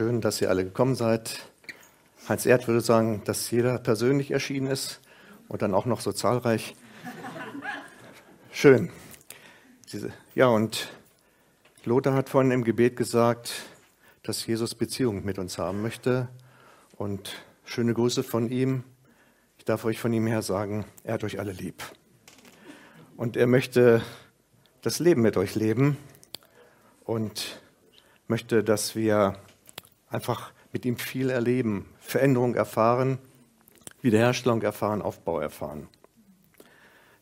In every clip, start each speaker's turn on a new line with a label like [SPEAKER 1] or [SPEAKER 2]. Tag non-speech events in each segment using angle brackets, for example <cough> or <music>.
[SPEAKER 1] Schön, dass ihr alle gekommen seid. Heinz Erd würde sagen, dass jeder persönlich erschienen ist und dann auch noch so zahlreich. Schön. Ja, und Lothar hat vorhin im Gebet gesagt, dass Jesus Beziehung mit uns haben möchte. Und schöne Grüße von ihm. Ich darf euch von ihm her sagen, er hat euch alle lieb. Und er möchte das Leben mit euch leben und möchte, dass wir einfach mit ihm viel erleben, Veränderung erfahren, Wiederherstellung erfahren, Aufbau erfahren.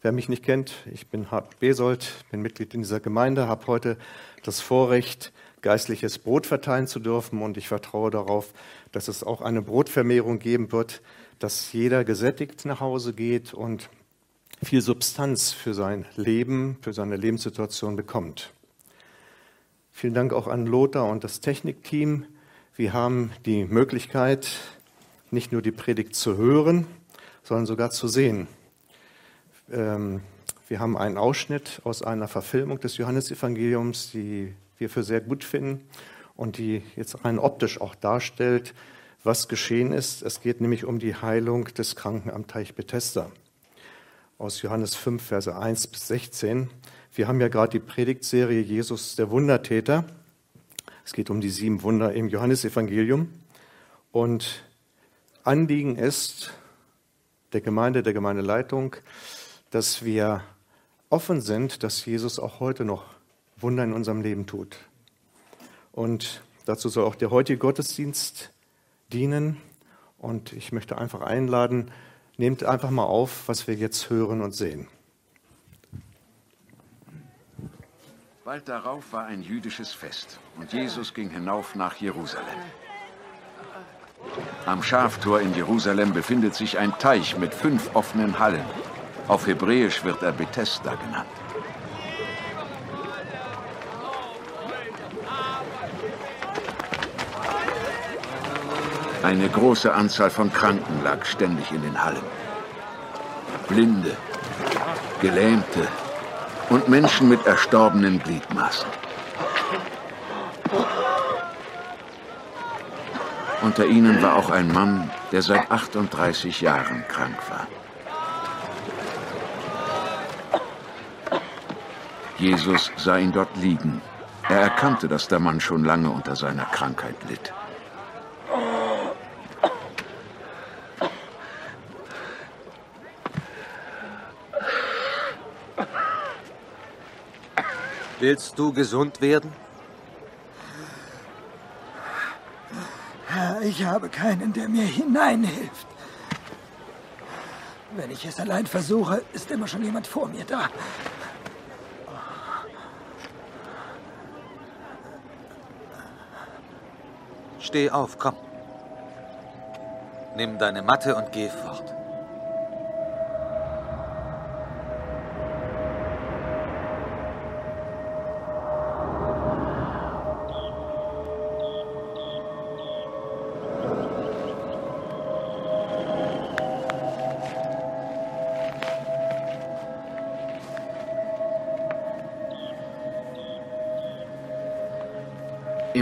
[SPEAKER 1] Wer mich nicht kennt, ich bin Hart Besold, bin Mitglied in dieser Gemeinde, habe heute das Vorrecht, geistliches Brot verteilen zu dürfen und ich vertraue darauf, dass es auch eine Brotvermehrung geben wird, dass jeder gesättigt nach Hause geht und viel Substanz für sein Leben, für seine Lebenssituation bekommt. Vielen Dank auch an Lothar und das Technikteam, wir haben die Möglichkeit, nicht nur die Predigt zu hören, sondern sogar zu sehen. Ähm, wir haben einen Ausschnitt aus einer Verfilmung des Johannesevangeliums, die wir für sehr gut finden und die jetzt rein optisch auch darstellt, was geschehen ist. Es geht nämlich um die Heilung des Kranken am Teich Bethesda aus Johannes 5, Verse 1 bis 16. Wir haben ja gerade die Predigtserie Jesus der Wundertäter. Es geht um die sieben Wunder im Johannesevangelium. Und Anliegen ist der Gemeinde, der Gemeindeleitung, dass wir offen sind, dass Jesus auch heute noch Wunder in unserem Leben tut. Und dazu soll auch der heutige Gottesdienst dienen. Und ich möchte einfach einladen, nehmt einfach mal auf, was wir jetzt hören und sehen.
[SPEAKER 2] Bald darauf war ein jüdisches Fest und Jesus ging hinauf nach Jerusalem. Am Schaftor in Jerusalem befindet sich ein Teich mit fünf offenen Hallen. Auf Hebräisch wird er Bethesda genannt. Eine große Anzahl von Kranken lag ständig in den Hallen. Blinde, Gelähmte, und Menschen mit erstorbenen Gliedmaßen. Unter ihnen war auch ein Mann, der seit 38 Jahren krank war. Jesus sah ihn dort liegen. Er erkannte, dass der Mann schon lange unter seiner Krankheit litt.
[SPEAKER 3] Willst du gesund werden?
[SPEAKER 4] Ich habe keinen, der mir hineinhilft. Wenn ich es allein versuche, ist immer schon jemand vor mir da.
[SPEAKER 3] Steh auf, komm. Nimm deine Matte und geh fort.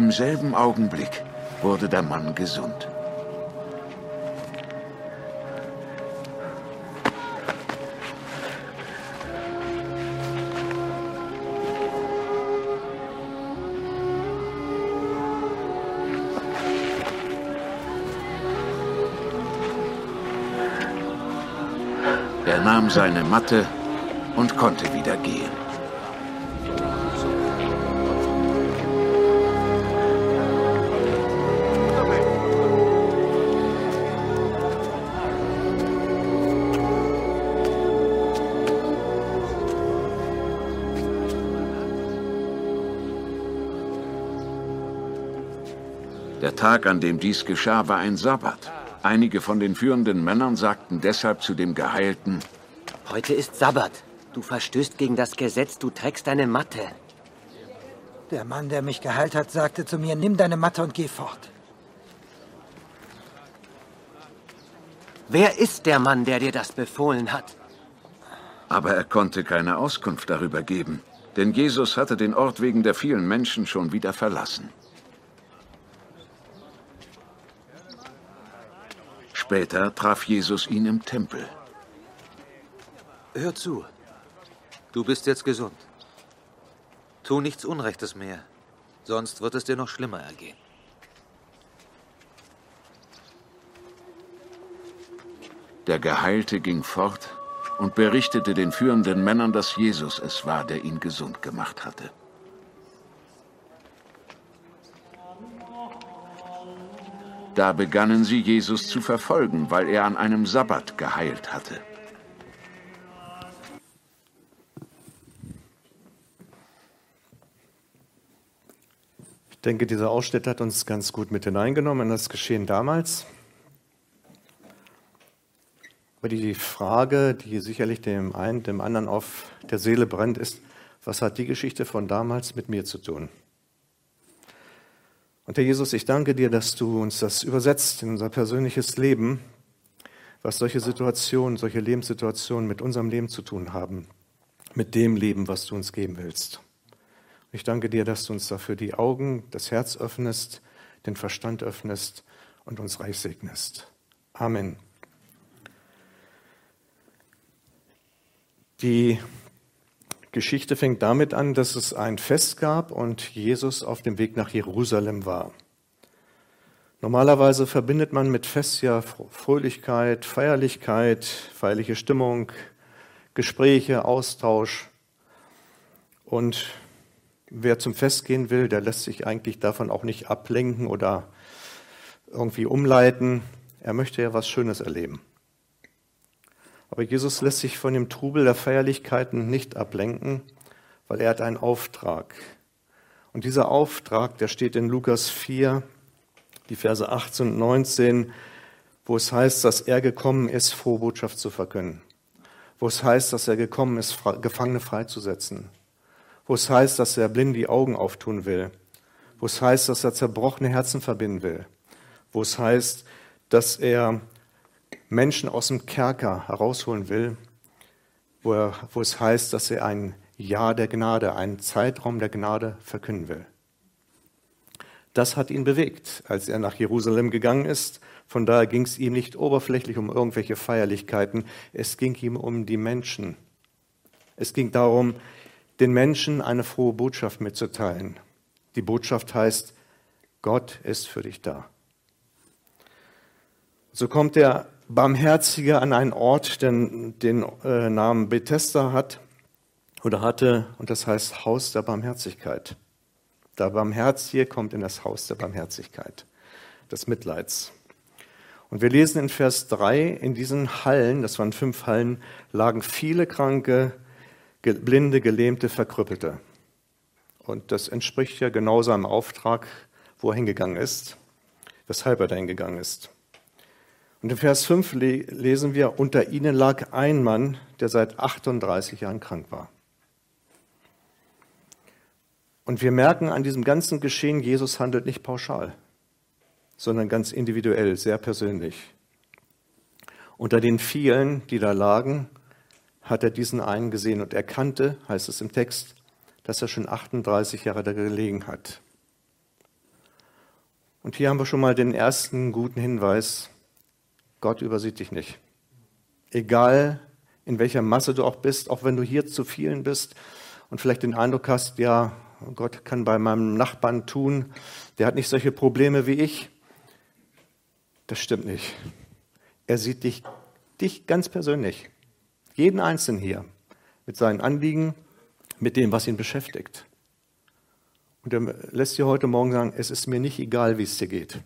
[SPEAKER 2] Im selben Augenblick wurde der Mann gesund. Er nahm seine Matte und konnte wieder gehen. Tag, an dem dies geschah, war ein Sabbat. Einige von den führenden Männern sagten deshalb zu dem Geheilten,
[SPEAKER 5] Heute ist Sabbat. Du verstößt gegen das Gesetz, du trägst deine Matte.
[SPEAKER 4] Der Mann, der mich geheilt hat, sagte zu mir, nimm deine Matte und geh fort.
[SPEAKER 5] Wer ist der Mann, der dir das befohlen hat?
[SPEAKER 2] aber er konnte keine Auskunft darüber geben, denn Jesus hatte den Ort wegen der vielen Menschen schon wieder verlassen. Später traf Jesus ihn im Tempel.
[SPEAKER 3] Hör zu. Du bist jetzt gesund. Tu nichts Unrechtes mehr, sonst wird es dir noch schlimmer ergehen.
[SPEAKER 2] Der Geheilte ging fort und berichtete den führenden Männern, dass Jesus es war, der ihn gesund gemacht hatte. Da begannen sie, Jesus zu verfolgen, weil er an einem Sabbat geheilt hatte.
[SPEAKER 1] Ich denke, dieser Ausschnitt hat uns ganz gut mit hineingenommen in das Geschehen damals. Aber die Frage, die sicherlich dem einen, dem anderen auf der Seele brennt, ist, was hat die Geschichte von damals mit mir zu tun? Und Herr Jesus, ich danke dir, dass du uns das übersetzt in unser persönliches Leben, was solche Situationen, solche Lebenssituationen mit unserem Leben zu tun haben, mit dem Leben, was du uns geben willst. Ich danke dir, dass du uns dafür die Augen, das Herz öffnest, den Verstand öffnest und uns reich segnest. Amen. Die Geschichte fängt damit an, dass es ein Fest gab und Jesus auf dem Weg nach Jerusalem war. Normalerweise verbindet man mit Fest ja Fröhlichkeit, Feierlichkeit, feierliche Stimmung, Gespräche, Austausch. Und wer zum Fest gehen will, der lässt sich eigentlich davon auch nicht ablenken oder irgendwie umleiten. Er möchte ja was Schönes erleben. Aber Jesus lässt sich von dem Trubel der Feierlichkeiten nicht ablenken, weil er hat einen Auftrag. Und dieser Auftrag, der steht in Lukas 4, die Verse 18 und 19, wo es heißt, dass er gekommen ist, frohe Botschaft zu verkünden. Wo es heißt, dass er gekommen ist, Gefangene freizusetzen. Wo es heißt, dass er blind die Augen auftun will. Wo es heißt, dass er zerbrochene Herzen verbinden will. Wo es heißt, dass er Menschen aus dem Kerker herausholen will, wo, er, wo es heißt, dass er ein Jahr der Gnade, einen Zeitraum der Gnade verkünden will. Das hat ihn bewegt, als er nach Jerusalem gegangen ist. Von daher ging es ihm nicht oberflächlich um irgendwelche Feierlichkeiten, es ging ihm um die Menschen. Es ging darum, den Menschen eine frohe Botschaft mitzuteilen. Die Botschaft heißt, Gott ist für dich da. So kommt er Barmherzige an einen Ort, der den äh, Namen Bethesda hat oder hatte, und das heißt Haus der Barmherzigkeit. Der Barmherzige kommt in das Haus der Barmherzigkeit, des Mitleids. Und wir lesen in Vers 3, in diesen Hallen, das waren fünf Hallen, lagen viele Kranke, Blinde, Gelähmte, Verkrüppelte. Und das entspricht ja genau seinem Auftrag, wo er hingegangen ist, weshalb er da hingegangen ist. Und in Vers 5 lesen wir, unter ihnen lag ein Mann, der seit 38 Jahren krank war. Und wir merken an diesem ganzen Geschehen, Jesus handelt nicht pauschal, sondern ganz individuell, sehr persönlich. Unter den vielen, die da lagen, hat er diesen einen gesehen und erkannte, heißt es im Text, dass er schon 38 Jahre da gelegen hat. Und hier haben wir schon mal den ersten guten Hinweis, Gott übersieht dich nicht. Egal in welcher Masse du auch bist, auch wenn du hier zu vielen bist und vielleicht den Eindruck hast, ja, Gott kann bei meinem Nachbarn tun, der hat nicht solche Probleme wie ich. Das stimmt nicht. Er sieht dich, dich ganz persönlich, jeden Einzelnen hier, mit seinen Anliegen, mit dem, was ihn beschäftigt. Und er lässt dir heute Morgen sagen, es ist mir nicht egal, wie es dir geht.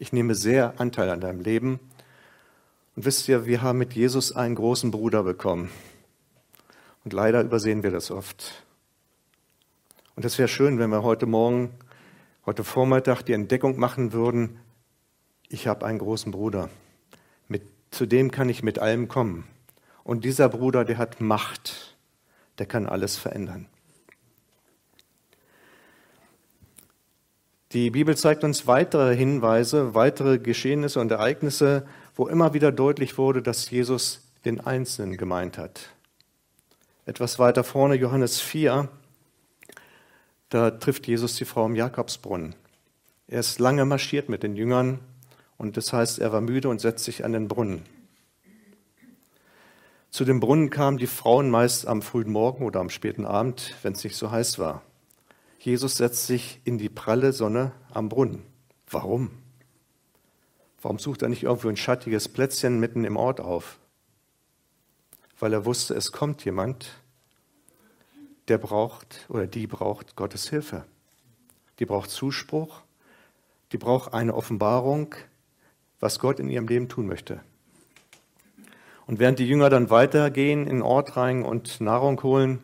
[SPEAKER 1] Ich nehme sehr Anteil an deinem Leben. Und wisst ihr, wir haben mit Jesus einen großen Bruder bekommen. Und leider übersehen wir das oft. Und es wäre schön, wenn wir heute Morgen, heute Vormittag die Entdeckung machen würden, ich habe einen großen Bruder, mit, zu dem kann ich mit allem kommen. Und dieser Bruder, der hat Macht, der kann alles verändern. Die Bibel zeigt uns weitere Hinweise, weitere Geschehnisse und Ereignisse, wo immer wieder deutlich wurde, dass Jesus den Einzelnen gemeint hat. Etwas weiter vorne, Johannes 4, da trifft Jesus die Frau im Jakobsbrunnen. Er ist lange marschiert mit den Jüngern und das heißt, er war müde und setzt sich an den Brunnen. Zu dem Brunnen kamen die Frauen meist am frühen Morgen oder am späten Abend, wenn es nicht so heiß war. Jesus setzt sich in die pralle Sonne am Brunnen. Warum? Warum sucht er nicht irgendwo ein schattiges Plätzchen mitten im Ort auf? Weil er wusste, es kommt jemand, der braucht oder die braucht Gottes Hilfe. Die braucht Zuspruch, die braucht eine Offenbarung, was Gott in ihrem Leben tun möchte. Und während die Jünger dann weitergehen, in den Ort rein und Nahrung holen,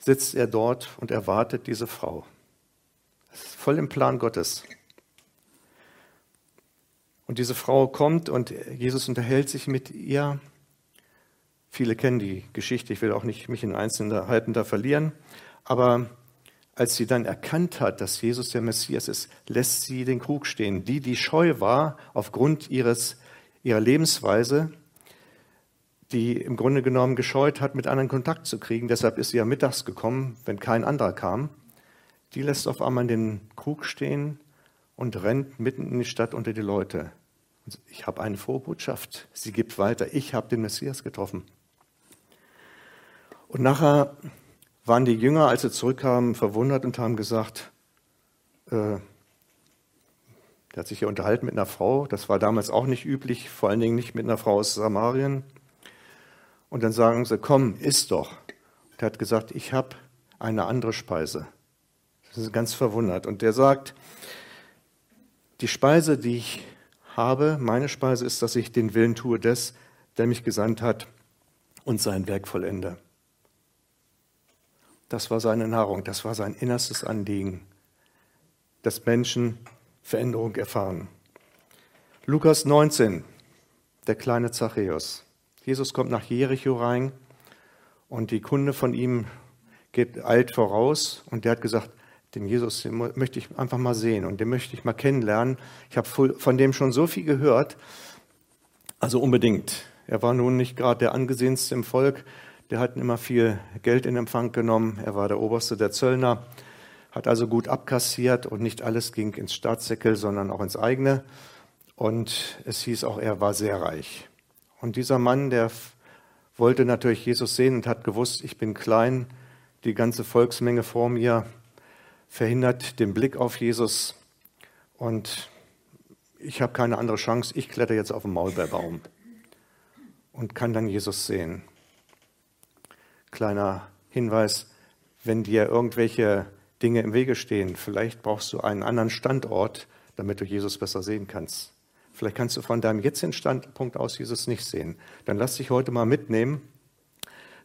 [SPEAKER 1] sitzt er dort und erwartet diese Frau. Voll im Plan Gottes. Und diese Frau kommt und Jesus unterhält sich mit ihr. Viele kennen die Geschichte, ich will auch nicht mich in Einzelheiten da verlieren. Aber als sie dann erkannt hat, dass Jesus der Messias ist, lässt sie den Krug stehen. Die, die scheu war aufgrund ihres, ihrer Lebensweise, die im Grunde genommen gescheut hat, mit anderen Kontakt zu kriegen. Deshalb ist sie ja mittags gekommen, wenn kein anderer kam. Die lässt auf einmal den Krug stehen und rennt mitten in die Stadt unter die Leute. Ich habe eine Vorbotschaft. Sie gibt weiter. Ich habe den Messias getroffen. Und nachher waren die Jünger, als sie zurückkamen, verwundert und haben gesagt, äh, der hat sich hier unterhalten mit einer Frau. Das war damals auch nicht üblich, vor allen Dingen nicht mit einer Frau aus Samarien. Und dann sagen sie, komm, iss doch. Und er hat gesagt, ich habe eine andere Speise. Das ist ganz verwundert. Und der sagt, die Speise, die ich habe, meine Speise ist, dass ich den Willen tue des, der mich gesandt hat und sein Werk vollende. Das war seine Nahrung, das war sein innerstes Anliegen, dass Menschen Veränderung erfahren. Lukas 19, der kleine Zachäus. Jesus kommt nach Jericho rein und die Kunde von ihm geht alt voraus und der hat gesagt, den Jesus den möchte ich einfach mal sehen und den möchte ich mal kennenlernen. Ich habe von dem schon so viel gehört, also unbedingt. Er war nun nicht gerade der angesehenste im Volk, der hat immer viel Geld in Empfang genommen, er war der Oberste der Zöllner, hat also gut abkassiert und nicht alles ging ins Staatssäckel, sondern auch ins eigene. Und es hieß auch, er war sehr reich. Und dieser Mann, der wollte natürlich Jesus sehen und hat gewusst, ich bin klein, die ganze Volksmenge vor mir verhindert den Blick auf Jesus und ich habe keine andere Chance, ich kletter jetzt auf den Maulbeerbaum und kann dann Jesus sehen. Kleiner Hinweis, wenn dir irgendwelche Dinge im Wege stehen, vielleicht brauchst du einen anderen Standort, damit du Jesus besser sehen kannst. Vielleicht kannst du von deinem jetzigen Standpunkt aus Jesus nicht sehen. Dann lass dich heute mal mitnehmen.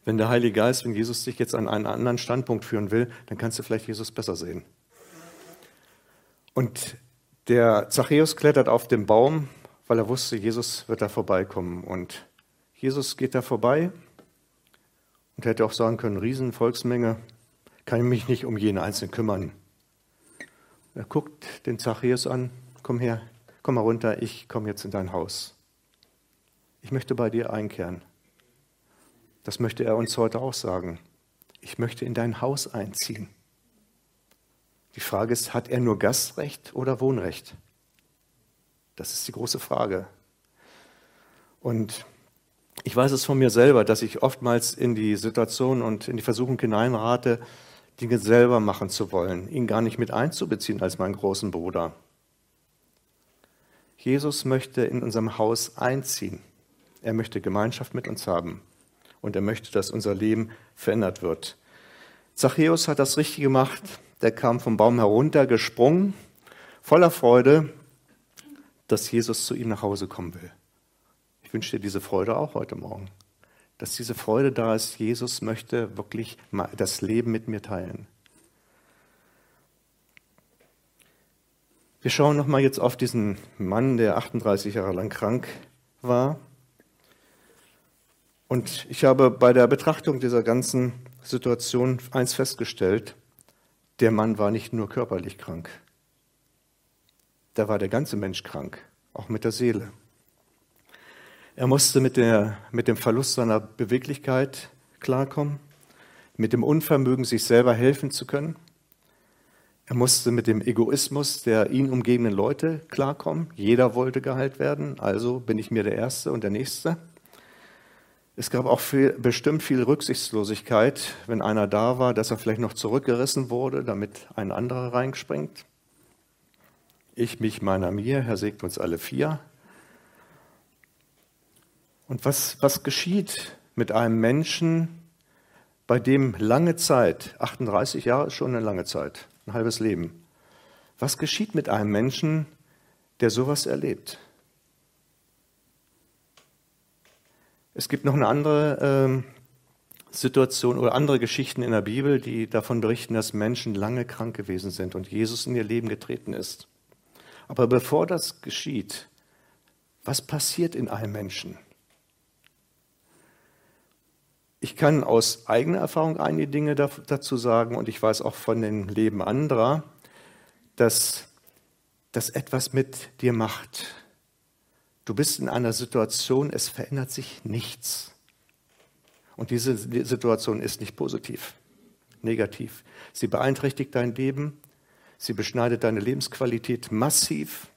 [SPEAKER 1] Wenn der Heilige Geist, wenn Jesus dich jetzt an einen anderen Standpunkt führen will, dann kannst du vielleicht Jesus besser sehen. Und der Zachäus klettert auf den Baum, weil er wusste, Jesus wird da vorbeikommen. Und Jesus geht da vorbei und hätte auch sagen können, Riesenvolksmenge, kann ich mich nicht um jeden Einzelnen kümmern. Er guckt den Zachäus an, komm her, komm mal runter, ich komme jetzt in dein Haus. Ich möchte bei dir einkehren. Das möchte er uns heute auch sagen. Ich möchte in dein Haus einziehen. Die Frage ist, hat er nur Gastrecht oder Wohnrecht? Das ist die große Frage. Und ich weiß es von mir selber, dass ich oftmals in die Situation und in die Versuchung hineinrate, Dinge selber machen zu wollen, ihn gar nicht mit einzubeziehen als meinen großen Bruder. Jesus möchte in unserem Haus einziehen. Er möchte Gemeinschaft mit uns haben. Und er möchte, dass unser Leben verändert wird. Zachäus hat das richtig gemacht. Der kam vom Baum herunter, gesprungen, voller Freude, dass Jesus zu ihm nach Hause kommen will. Ich wünsche dir diese Freude auch heute Morgen. Dass diese Freude da ist, Jesus möchte wirklich das Leben mit mir teilen. Wir schauen nochmal jetzt auf diesen Mann, der 38 Jahre lang krank war. Und ich habe bei der Betrachtung dieser ganzen Situation eins festgestellt. Der Mann war nicht nur körperlich krank. Da war der ganze Mensch krank, auch mit der Seele. Er musste mit, der, mit dem Verlust seiner Beweglichkeit klarkommen, mit dem Unvermögen, sich selber helfen zu können. Er musste mit dem Egoismus der ihn umgebenden Leute klarkommen. Jeder wollte geheilt werden, also bin ich mir der Erste und der Nächste. Es gab auch viel, bestimmt viel Rücksichtslosigkeit, wenn einer da war, dass er vielleicht noch zurückgerissen wurde, damit ein anderer reinspringt. Ich, mich, meiner, mir, Herr segnet uns alle vier. Und was, was geschieht mit einem Menschen, bei dem lange Zeit, 38 Jahre ist schon eine lange Zeit, ein halbes Leben, was geschieht mit einem Menschen, der sowas erlebt? Es gibt noch eine andere äh, Situation oder andere Geschichten in der Bibel, die davon berichten, dass Menschen lange krank gewesen sind und Jesus in ihr Leben getreten ist. Aber bevor das geschieht, was passiert in einem Menschen? Ich kann aus eigener Erfahrung einige Dinge dazu sagen und ich weiß auch von dem Leben anderer, dass das etwas mit dir macht. Du bist in einer Situation, es verändert sich nichts. Und diese Situation ist nicht positiv, negativ. Sie beeinträchtigt dein Leben, Sie beschneidet deine Lebensqualität massiv.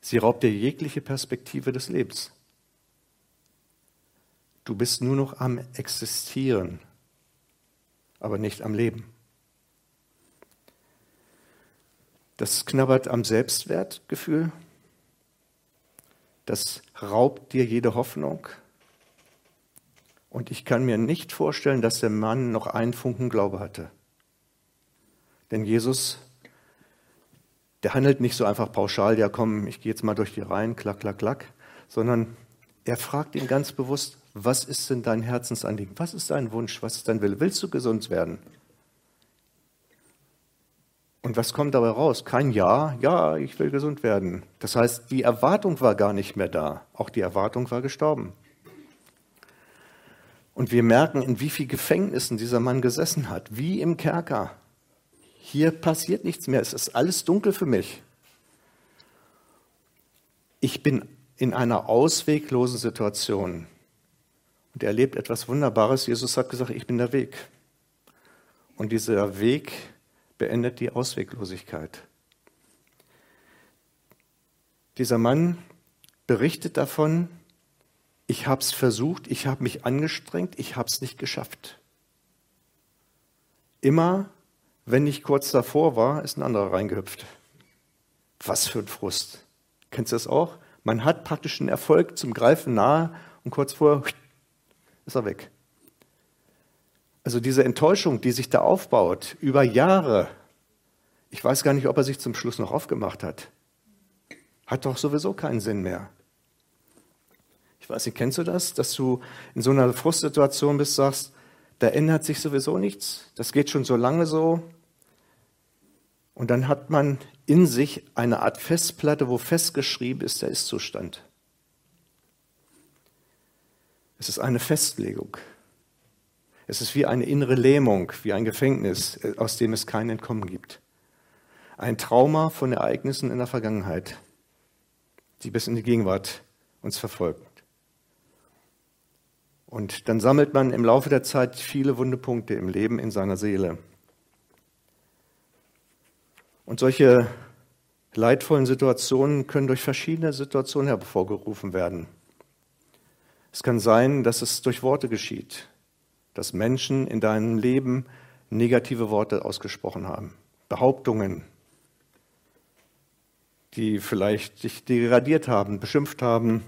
[SPEAKER 1] Sie raubt dir jegliche Perspektive des Lebens. Du bist nur noch am Existieren, aber nicht am Leben. Das knabbert am Selbstwertgefühl. Das raubt dir jede Hoffnung. Und ich kann mir nicht vorstellen, dass der Mann noch einen Funken Glaube hatte. Denn Jesus, der handelt nicht so einfach pauschal, ja komm, ich gehe jetzt mal durch die Reihen, klack, klack, klack, sondern er fragt ihn ganz bewusst, was ist denn dein Herzensanliegen? Was ist dein Wunsch? Was ist dein Wille? Willst du gesund werden? Und was kommt dabei raus? Kein Ja, ja, ich will gesund werden. Das heißt, die Erwartung war gar nicht mehr da. Auch die Erwartung war gestorben. Und wir merken, in wie vielen Gefängnissen dieser Mann gesessen hat, wie im Kerker hier passiert nichts mehr, es ist alles dunkel für mich. Ich bin in einer ausweglosen Situation. Und er erlebt etwas Wunderbares. Jesus hat gesagt, ich bin der Weg. Und dieser Weg beendet die Ausweglosigkeit. Dieser Mann berichtet davon, ich habe es versucht, ich habe mich angestrengt, ich habe es nicht geschafft. Immer wenn ich kurz davor war, ist ein anderer reingehüpft. Was für ein Frust. Kennst du das auch? Man hat praktisch einen Erfolg zum Greifen nahe und kurz vorher ist er weg. Also diese Enttäuschung, die sich da aufbaut über Jahre, ich weiß gar nicht, ob er sich zum Schluss noch aufgemacht hat, hat doch sowieso keinen Sinn mehr. Ich weiß nicht, kennst du das, dass du in so einer Frustsituation bist, sagst, da ändert sich sowieso nichts, das geht schon so lange so, und dann hat man in sich eine Art Festplatte, wo festgeschrieben ist der Ist-Zustand. Es ist eine Festlegung. Es ist wie eine innere Lähmung, wie ein Gefängnis, äh, aus dem es kein Entkommen gibt. Ein Trauma von Ereignissen in der Vergangenheit, die bis in die Gegenwart uns verfolgt. Und dann sammelt man im Laufe der Zeit viele Wundepunkte im Leben, in seiner Seele. Und solche leidvollen Situationen können durch verschiedene Situationen hervorgerufen werden. Es kann sein, dass es durch Worte geschieht, dass Menschen in deinem Leben negative Worte ausgesprochen haben, Behauptungen, die vielleicht dich degradiert haben, beschimpft haben,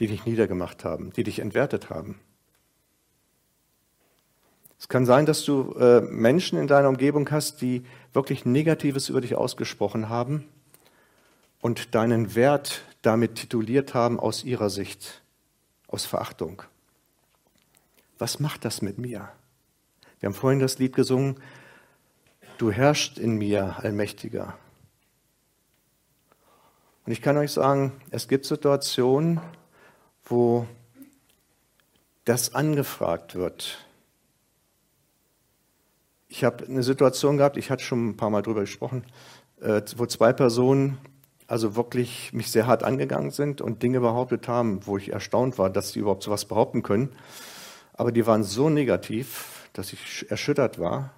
[SPEAKER 1] die dich niedergemacht haben, die dich entwertet haben. Es kann sein, dass du äh, Menschen in deiner Umgebung hast, die wirklich Negatives über dich ausgesprochen haben und deinen Wert damit tituliert haben aus ihrer Sicht, aus Verachtung. Was macht das mit mir? Wir haben vorhin das Lied gesungen, du herrschst in mir, Allmächtiger. Und ich kann euch sagen, es gibt Situationen, wo das angefragt wird. Ich habe eine Situation gehabt, ich hatte schon ein paar Mal darüber gesprochen, äh, wo zwei Personen also wirklich mich sehr hart angegangen sind und Dinge behauptet haben, wo ich erstaunt war, dass sie überhaupt sowas behaupten können. Aber die waren so negativ, dass ich erschüttert war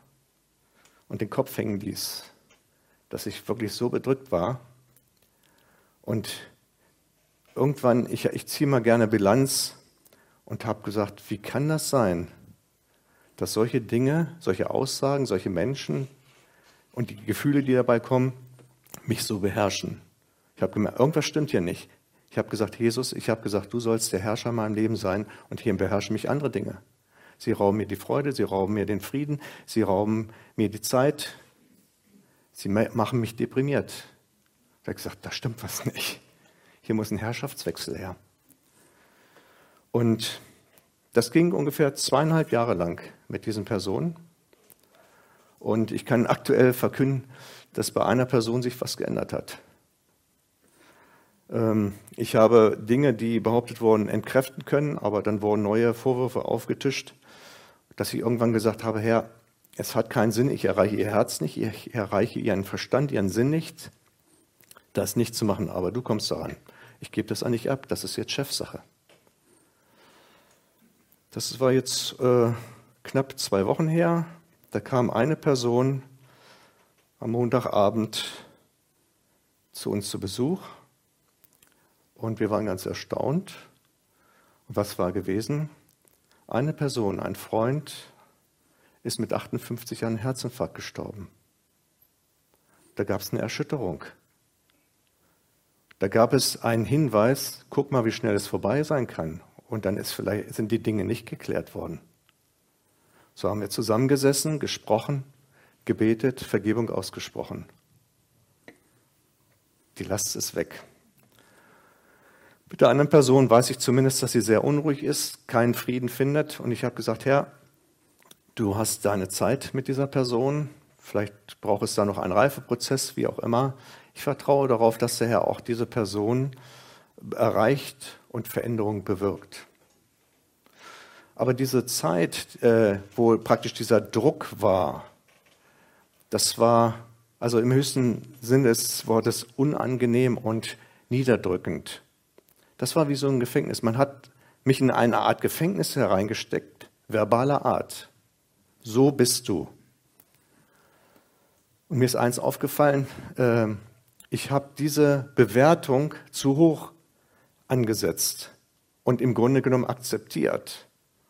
[SPEAKER 1] und den Kopf hängen ließ, dass ich wirklich so bedrückt war. Und irgendwann, ich, ich ziehe mal gerne Bilanz und habe gesagt, wie kann das sein, dass solche Dinge, solche Aussagen, solche Menschen und die Gefühle, die dabei kommen, mich so beherrschen. Ich habe gemerkt, irgendwas stimmt hier nicht. Ich habe gesagt, Jesus, ich habe gesagt, du sollst der Herrscher in meinem Leben sein und hier beherrschen mich andere Dinge. Sie rauben mir die Freude, sie rauben mir den Frieden, sie rauben mir die Zeit, sie machen mich deprimiert. Ich habe gesagt, da stimmt was nicht. Hier muss ein Herrschaftswechsel her. Und das ging ungefähr zweieinhalb Jahre lang mit diesen Personen. Und ich kann aktuell verkünden, dass bei einer Person sich was geändert hat. Ähm, ich habe Dinge, die behauptet wurden, entkräften können, aber dann wurden neue Vorwürfe aufgetischt, dass ich irgendwann gesagt habe, Herr, es hat keinen Sinn, ich erreiche Ihr Herz nicht, ich erreiche Ihren Verstand, Ihren Sinn nicht, das nicht zu machen, aber du kommst daran. Ich gebe das an dich ab, das ist jetzt Chefsache. Das war jetzt äh, knapp zwei Wochen her. Da kam eine Person am Montagabend zu uns zu Besuch und wir waren ganz erstaunt. Was war gewesen? Eine Person, ein Freund, ist mit 58 an Herzinfarkt gestorben. Da gab es eine Erschütterung. Da gab es einen Hinweis, guck mal, wie schnell es vorbei sein kann und dann ist vielleicht, sind die Dinge nicht geklärt worden. So haben wir zusammengesessen, gesprochen, gebetet, Vergebung ausgesprochen. Die Last ist weg. Mit der anderen Person weiß ich zumindest, dass sie sehr unruhig ist, keinen Frieden findet. Und ich habe gesagt, Herr, du hast deine Zeit mit dieser Person. Vielleicht braucht es da noch einen Reifeprozess, wie auch immer. Ich vertraue darauf, dass der Herr auch diese Person erreicht und Veränderung bewirkt. Aber diese Zeit, äh, wo praktisch dieser Druck war, das war also im höchsten Sinne des Wortes unangenehm und niederdrückend. Das war wie so ein Gefängnis. Man hat mich in eine Art Gefängnis hereingesteckt, verbaler Art. So bist du. Und mir ist eins aufgefallen, äh, ich habe diese Bewertung zu hoch angesetzt und im Grunde genommen akzeptiert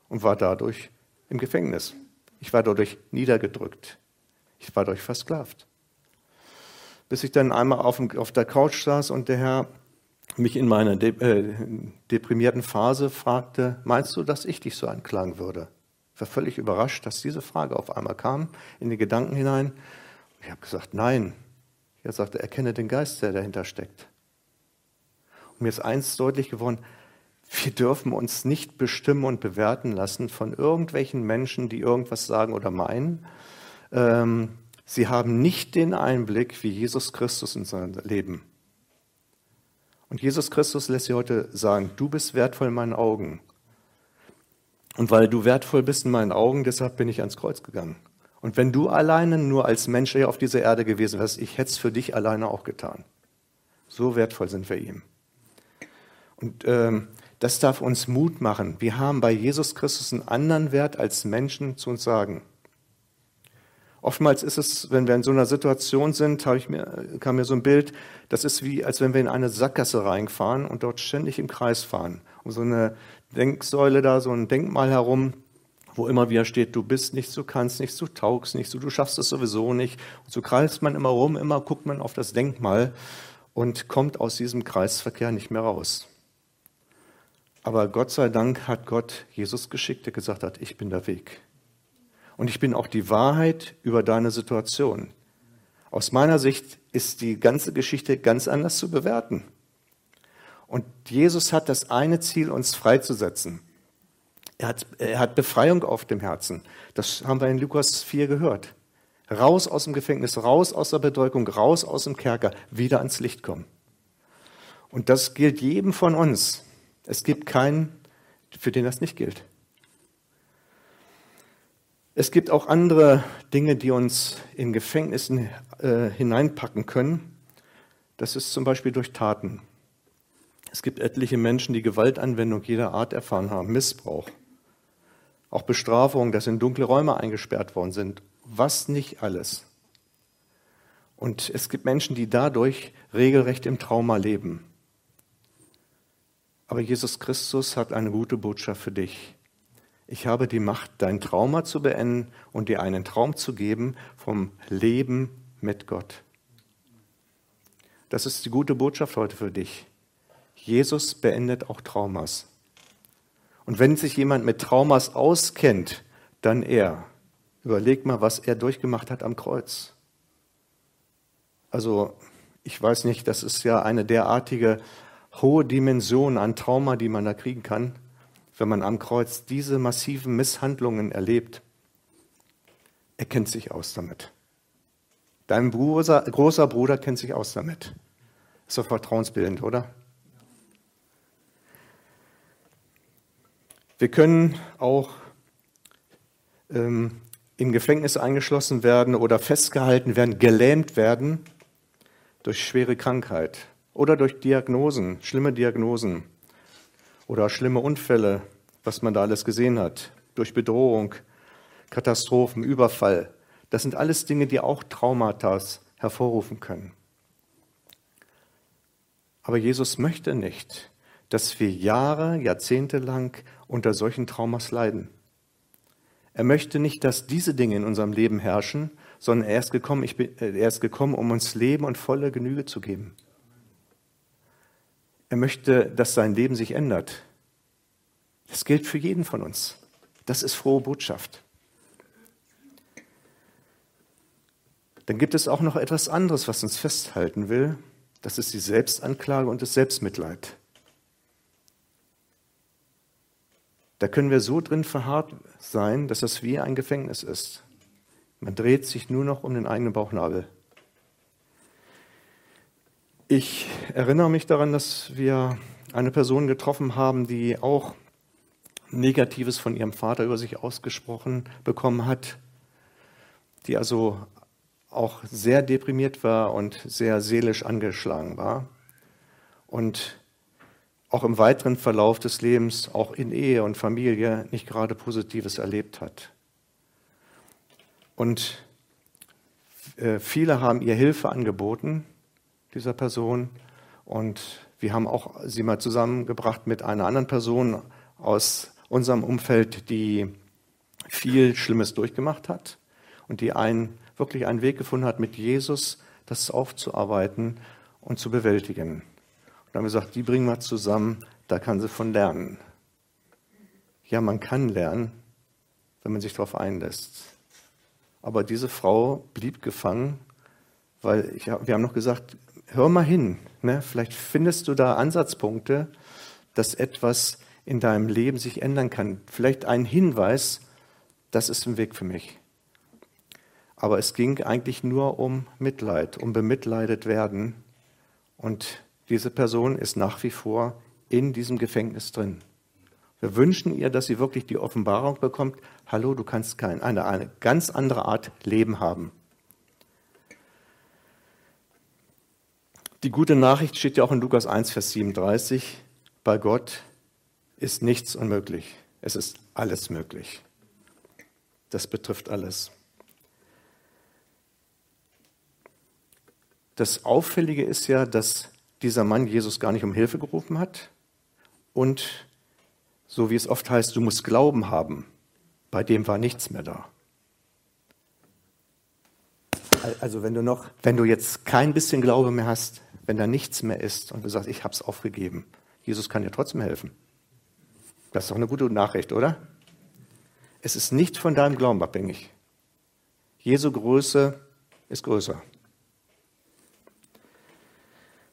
[SPEAKER 1] und war dadurch im Gefängnis. Ich war dadurch niedergedrückt. Ich war dadurch versklavt. Bis ich dann einmal auf, auf der Couch saß und der Herr mich in meiner de äh, deprimierten Phase fragte, meinst du, dass ich dich so anklagen würde? Ich war völlig überrascht, dass diese Frage auf einmal kam in die Gedanken hinein. Ich habe gesagt, nein. Er sagte, erkenne den Geist, der dahinter steckt. Und mir ist eins deutlich geworden, wir dürfen uns nicht bestimmen und bewerten lassen von irgendwelchen Menschen, die irgendwas sagen oder meinen. Ähm, sie haben nicht den Einblick wie Jesus Christus in sein Leben. Und Jesus Christus lässt sie heute sagen, du bist wertvoll in meinen Augen. Und weil du wertvoll bist in meinen Augen, deshalb bin ich ans Kreuz gegangen. Und wenn du alleine nur als Mensch hier auf dieser Erde gewesen wärst, ich hätte es für dich alleine auch getan. So wertvoll sind wir ihm. Und ähm, das darf uns Mut machen. Wir haben bei Jesus Christus einen anderen Wert als Menschen zu uns sagen. Oftmals ist es, wenn wir in so einer Situation sind, habe ich mir, kam mir so ein Bild, das ist wie, als wenn wir in eine Sackgasse reinfahren und dort ständig im Kreis fahren. Um so eine Denksäule da, so ein Denkmal herum, wo immer wieder steht, du bist nichts, du kannst nichts, du taugst nichts, du schaffst es sowieso nicht. Und so kreist man immer rum, immer guckt man auf das Denkmal und kommt aus diesem Kreisverkehr nicht mehr raus. Aber Gott sei Dank hat Gott Jesus geschickt, der gesagt hat, ich bin der Weg. Und ich bin auch die Wahrheit über deine Situation. Aus meiner Sicht ist die ganze Geschichte ganz anders zu bewerten. Und Jesus hat das eine Ziel, uns freizusetzen. Er hat, er hat Befreiung auf dem Herzen. Das haben wir in Lukas 4 gehört. Raus aus dem Gefängnis, raus aus der Bedrückung, raus aus dem Kerker, wieder ans Licht kommen. Und das gilt jedem von uns. Es gibt keinen, für den das nicht gilt. Es gibt auch andere Dinge, die uns in Gefängnissen äh, hineinpacken können. Das ist zum Beispiel durch Taten. Es gibt etliche Menschen, die Gewaltanwendung jeder Art erfahren haben, Missbrauch, auch Bestrafung, dass in dunkle Räume eingesperrt worden sind. Was nicht alles. Und es gibt Menschen, die dadurch regelrecht im Trauma leben. Aber Jesus Christus hat eine gute Botschaft für dich. Ich habe die Macht, dein Trauma zu beenden und dir einen Traum zu geben vom Leben mit Gott. Das ist die gute Botschaft heute für dich. Jesus beendet auch Traumas. Und wenn sich jemand mit Traumas auskennt, dann er. Überleg mal, was er durchgemacht hat am Kreuz. Also, ich weiß nicht, das ist ja eine derartige hohe Dimension an Trauma, die man da kriegen kann, wenn man am Kreuz diese massiven Misshandlungen erlebt. Er kennt sich aus damit. Dein Bruder, großer Bruder kennt sich aus damit. Ist doch vertrauensbildend, oder? Wir können auch ähm, in Gefängnisse eingeschlossen werden oder festgehalten werden, gelähmt werden durch schwere Krankheit oder durch Diagnosen, schlimme Diagnosen oder schlimme Unfälle, was man da alles gesehen hat, durch Bedrohung, Katastrophen, Überfall. Das sind alles Dinge, die auch Traumata hervorrufen können. Aber Jesus möchte nicht, dass wir Jahre, Jahrzehnte lang unter solchen Traumas leiden. Er möchte nicht, dass diese Dinge in unserem Leben herrschen, sondern er ist gekommen, bin, äh, er ist gekommen um uns Leben und volle Genüge zu geben. Er möchte, dass sein Leben sich ändert. Das gilt für jeden von uns. Das ist frohe Botschaft. Dann gibt es auch noch etwas anderes, was uns festhalten will. Das ist die Selbstanklage und das Selbstmitleid. Da können wir so drin verharrt sein, dass das wie ein Gefängnis ist. Man dreht sich nur noch um den eigenen Bauchnabel. Ich erinnere mich daran, dass wir eine Person getroffen haben, die auch Negatives von ihrem Vater über sich ausgesprochen bekommen hat, die also auch sehr deprimiert war und sehr seelisch angeschlagen war. Und auch im weiteren Verlauf des Lebens, auch in Ehe und Familie, nicht gerade Positives erlebt hat. Und äh, viele haben ihr Hilfe angeboten, dieser Person. Und wir haben auch sie mal zusammengebracht mit einer anderen Person aus unserem Umfeld, die viel Schlimmes durchgemacht hat und die einen, wirklich einen Weg gefunden hat, mit Jesus das aufzuarbeiten und zu bewältigen. Dann haben wir gesagt, die bringen wir zusammen, da kann sie von lernen. Ja, man kann lernen, wenn man sich darauf einlässt. Aber diese Frau blieb gefangen, weil ich, wir haben noch gesagt, hör mal hin, ne? vielleicht findest du da Ansatzpunkte, dass etwas in deinem Leben sich ändern kann. Vielleicht ein Hinweis, das ist ein Weg für mich. Aber es ging eigentlich nur um Mitleid, um bemitleidet werden. Und diese Person ist nach wie vor in diesem Gefängnis drin. Wir wünschen ihr, dass sie wirklich die Offenbarung bekommt, hallo, du kannst kein, eine, eine ganz andere Art Leben haben. Die gute Nachricht steht ja auch in Lukas 1, Vers 37. Bei Gott ist nichts unmöglich. Es ist alles möglich. Das betrifft alles. Das Auffällige ist ja, dass dieser Mann Jesus gar nicht um Hilfe gerufen hat und so wie es oft heißt, du musst Glauben haben. Bei dem war nichts mehr da. Also wenn du noch, wenn du jetzt kein bisschen Glaube mehr hast, wenn da nichts mehr ist und du sagst, ich habe es aufgegeben, Jesus kann dir trotzdem helfen. Das ist doch eine gute Nachricht, oder? Es ist nicht von deinem Glauben abhängig. Jesu Größe ist größer.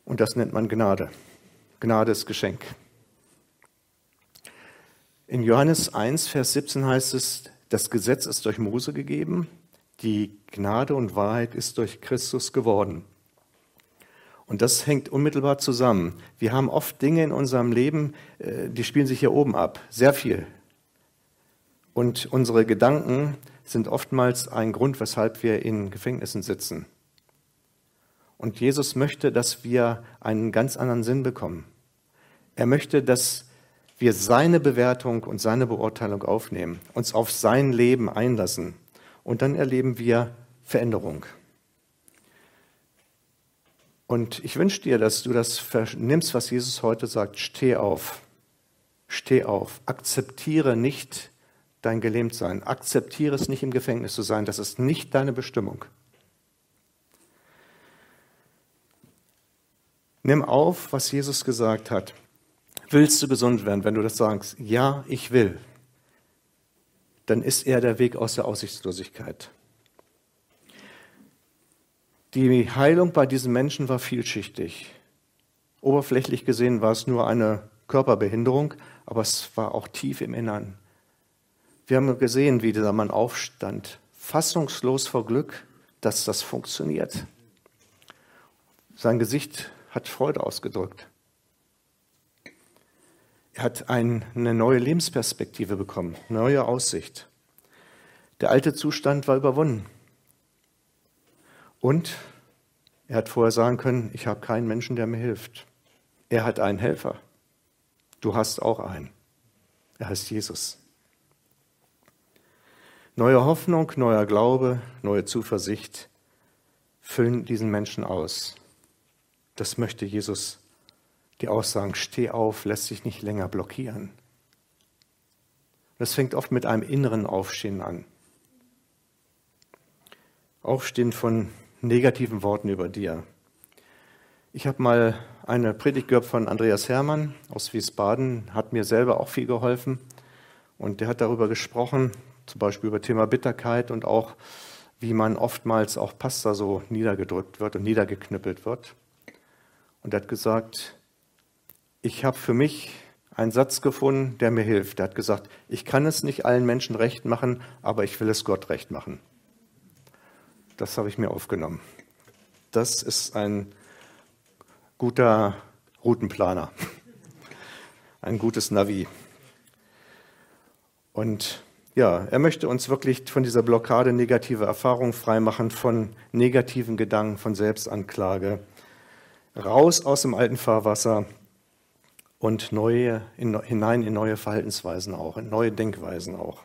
[SPEAKER 1] Und das nennt man Gnade. Gnade ist Geschenk. In Johannes 1, Vers 17 heißt es, das Gesetz ist durch Mose gegeben, Die Gnade und Wahrheit ist durch Christus geworden. Und das hängt unmittelbar zusammen. Wir haben oft Dinge in unserem Leben, äh, die spielen sich hier oben ab, sehr viel. Und unsere Gedanken sind oftmals ein Grund, weshalb wir in Gefängnissen sitzen. Und Jesus möchte, dass wir einen ganz anderen Sinn bekommen. Er möchte, dass wir seine Bewertung und seine Beurteilung aufnehmen, uns auf sein Leben einlassen. Und dann erleben wir Veränderung. Und ich wünsche dir, dass du das nimmst, was Jesus heute sagt. Steh auf. Steh auf. Akzeptiere nicht dein Gelähmtsein. Akzeptiere es nicht im Gefängnis zu sein. Das ist nicht deine Bestimmung. Nimm auf, was Jesus gesagt hat. Willst du gesund werden, wenn du das sagst? Ja, ich will. Dann ist er der Weg aus der Aussichtslosigkeit. Die Heilung bei diesen Menschen war vielschichtig. Oberflächlich gesehen war es nur eine Körperbehinderung, aber es war auch tief im Innern. Wir haben gesehen, wie dieser Mann aufstand, fassungslos vor Glück, dass das funktioniert. Sein Gesicht hat Freude ausgedrückt. Er hat ein, eine neue Lebensperspektive bekommen, neue Aussicht. Der alte Zustand war überwunden. Und er hat vorher sagen können, ich habe keinen Menschen, der mir hilft. Er hat einen Helfer. Du hast auch einen. Er heißt Jesus. Neue Hoffnung, neuer Glaube, neue Zuversicht füllen diesen Menschen aus. Das möchte Jesus die Aussagen, steh auf, lässt sich nicht länger blockieren. Das fängt oft mit einem inneren Aufstehen an. Aufstehen von negativen Worten über dir. Ich habe mal eine Predigt gehört von Andreas Hermann aus Wiesbaden, hat mir selber auch viel geholfen. Und der hat darüber gesprochen, zum Beispiel über Thema Bitterkeit und auch, wie man oftmals auch Pastor so niedergedrückt wird und niedergeknüppelt wird. Und er hat gesagt, ich habe für mich einen Satz gefunden, der mir hilft. Er hat gesagt, ich kann es nicht allen Menschen recht machen, aber ich will es Gott recht machen. Das habe ich mir aufgenommen. Das ist ein guter Routenplaner, ein gutes Navi. Und ja, er möchte uns wirklich von dieser Blockade negative Erfahrungen freimachen, von negativen Gedanken, von Selbstanklage, raus aus dem alten Fahrwasser und neue, in, hinein in neue Verhaltensweisen auch, in neue Denkweisen auch.